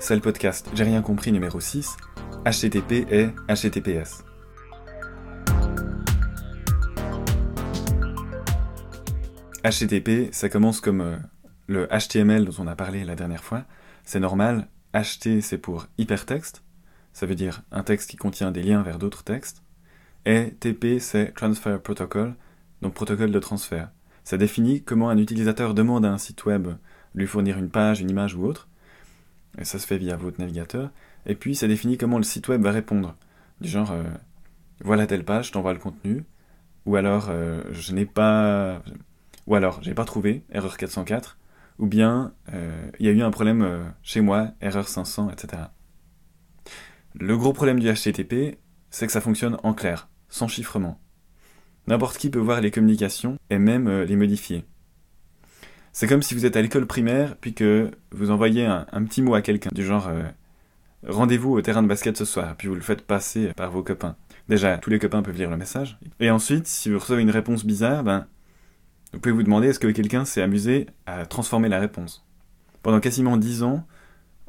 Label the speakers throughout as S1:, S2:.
S1: c'est le podcast J'ai rien compris numéro 6, HTTP et HTTPS. HTTP, ça commence comme euh, le HTML dont on a parlé la dernière fois. C'est normal, HT c'est pour hypertexte, ça veut dire un texte qui contient des liens vers d'autres textes. Et TP c'est Transfer Protocol, donc protocole de transfert. Ça définit comment un utilisateur demande à un site web lui fournir une page, une image ou autre. Et ça se fait via votre navigateur. Et puis ça définit comment le site web va répondre. Du genre, euh, voilà telle page, je t'envoie le contenu. Ou alors, euh, je n'ai pas... Ou alors, j'ai pas trouvé, erreur 404. Ou bien, euh, il y a eu un problème chez moi, erreur 500, etc. Le gros problème du HTTP, c'est que ça fonctionne en clair, sans chiffrement. N'importe qui peut voir les communications et même les modifier. C'est comme si vous êtes à l'école primaire, puis que vous envoyez un, petit mot à quelqu'un, du genre euh, rendez-vous au terrain de basket ce soir, puis vous le faites passer par vos copains. Déjà, tous les copains peuvent lire le message. Et ensuite, si vous recevez une réponse bizarre, ben, vous pouvez vous demander est-ce que quelqu'un s'est amusé à transformer la réponse? Pendant quasiment 10 ans,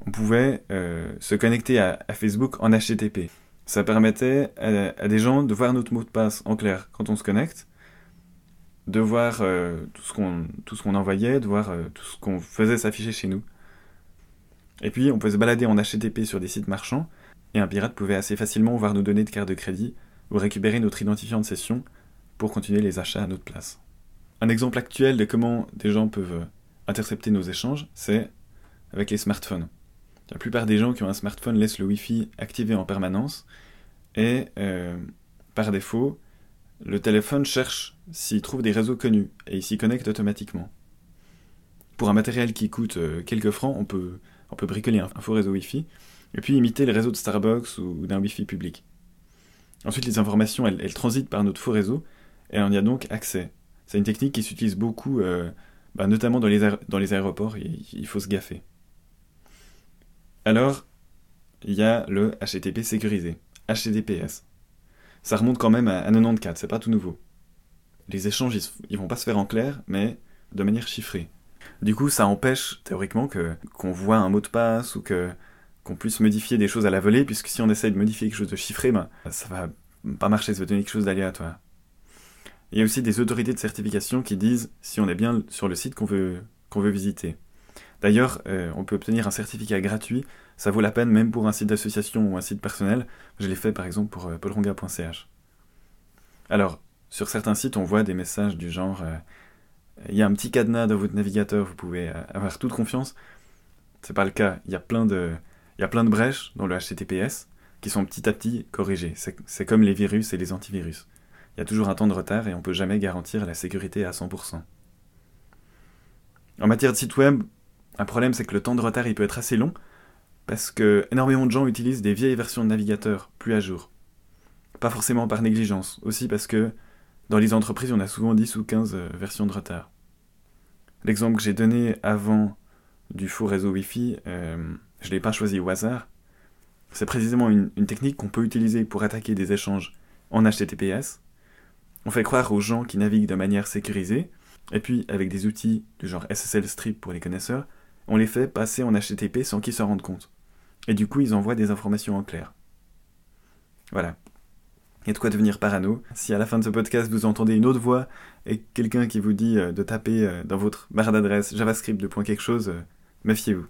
S1: on pouvait euh, se connecter à, Facebook en HTTP. Ça permettait à, des gens de voir notre mot de passe en clair quand on se connecte, de voir euh, tout ce qu'on tout ce qu'on envoyait, de voir euh, tout ce qu'on faisait s'afficher chez nous. Et puis on peut se balader en HTTP sur des sites marchands, et un pirate pouvait assez facilement voir nos données de carte de crédit ou récupérer notre identifiant de session pour continuer les achats à notre place. Un exemple actuel de comment des gens peuvent euh, intercepter nos échanges, c'est avec les smartphones. La plupart des gens qui ont un smartphone laissent le Wi-Fi activé en permanence, et par défaut, le téléphone cherche s'il trouve des réseaux connus et il s'y connecte automatiquement. Pour un matériel qui coûte euh, quelques francs, on peut, on bricoler un, faux réseau Wi-Fi et puis imiter les réseaux de Starbucks ou d'un Wi-Fi public. Ensuite, les informations, elles, transitent par notre faux réseau et on y a donc accès. C'est une technique qui s'utilise beaucoup, euh, bah, notamment dans les, dans les aéroports, il faut se gaffer. Alors, il y a le HTTP sécurisé, HTTPS ça remonte quand même à, 94, c'est pas tout nouveau. Les échanges, ils, vont pas se faire en clair, mais de manière chiffrée. Du coup, ça empêche théoriquement que qu'on voit un mot de passe ou qu'on puisse modifier des choses à la volée, puisque si on essaye de modifier quelque chose de chiffré, ben, ça va pas marcher, ça va donner quelque chose d'aléatoire. Il y a aussi des autorités de certification qui disent si on est bien sur le site qu'on veut visiter. D'ailleurs, euh, on peut obtenir un certificat gratuit, ça vaut la peine même pour un site d'association ou un site personnel. Je l'ai fait par exemple pour euh, paulronga.ch. Alors, sur certains sites, on voit des messages du genre euh, il y a un petit cadenas dans votre navigateur, vous pouvez avoir toute confiance. C'est pas le cas. Il y a plein de, brèches dans le HTTPS qui sont petit à petit corrigées. C'est comme les virus et les antivirus. Il y a toujours un temps de retard et on peut jamais garantir la sécurité à 100%. En matière de site web, un problème, c'est que le temps de retard, il peut être assez long, parce que énormément de gens utilisent des vieilles versions de navigateurs, plus à jour. Pas forcément par négligence, aussi parce que dans les entreprises, on a souvent 10 ou 15 euh, versions de retard. L'exemple que j'ai donné avant du faux réseau Wi-Fi, euh, je ne l'ai pas choisi au hasard. C'est précisément une, une technique qu'on peut utiliser pour attaquer des échanges en HTTPS. On fait croire aux gens qui naviguent de manière sécurisée, et puis avec des outils du genre SSL Strip pour les connaisseurs, on les fait passer en HTTP sans qu'ils s'en rendent compte. Et du coup, ils envoient des informations en clair. Voilà. Il y a de quoi devenir parano. Si à la fin de ce podcast vous entendez une autre voix et quelqu'un qui vous dit euh, de taper euh, dans votre barre d'adresse javascript de point quelque chose, euh, méfiez-vous.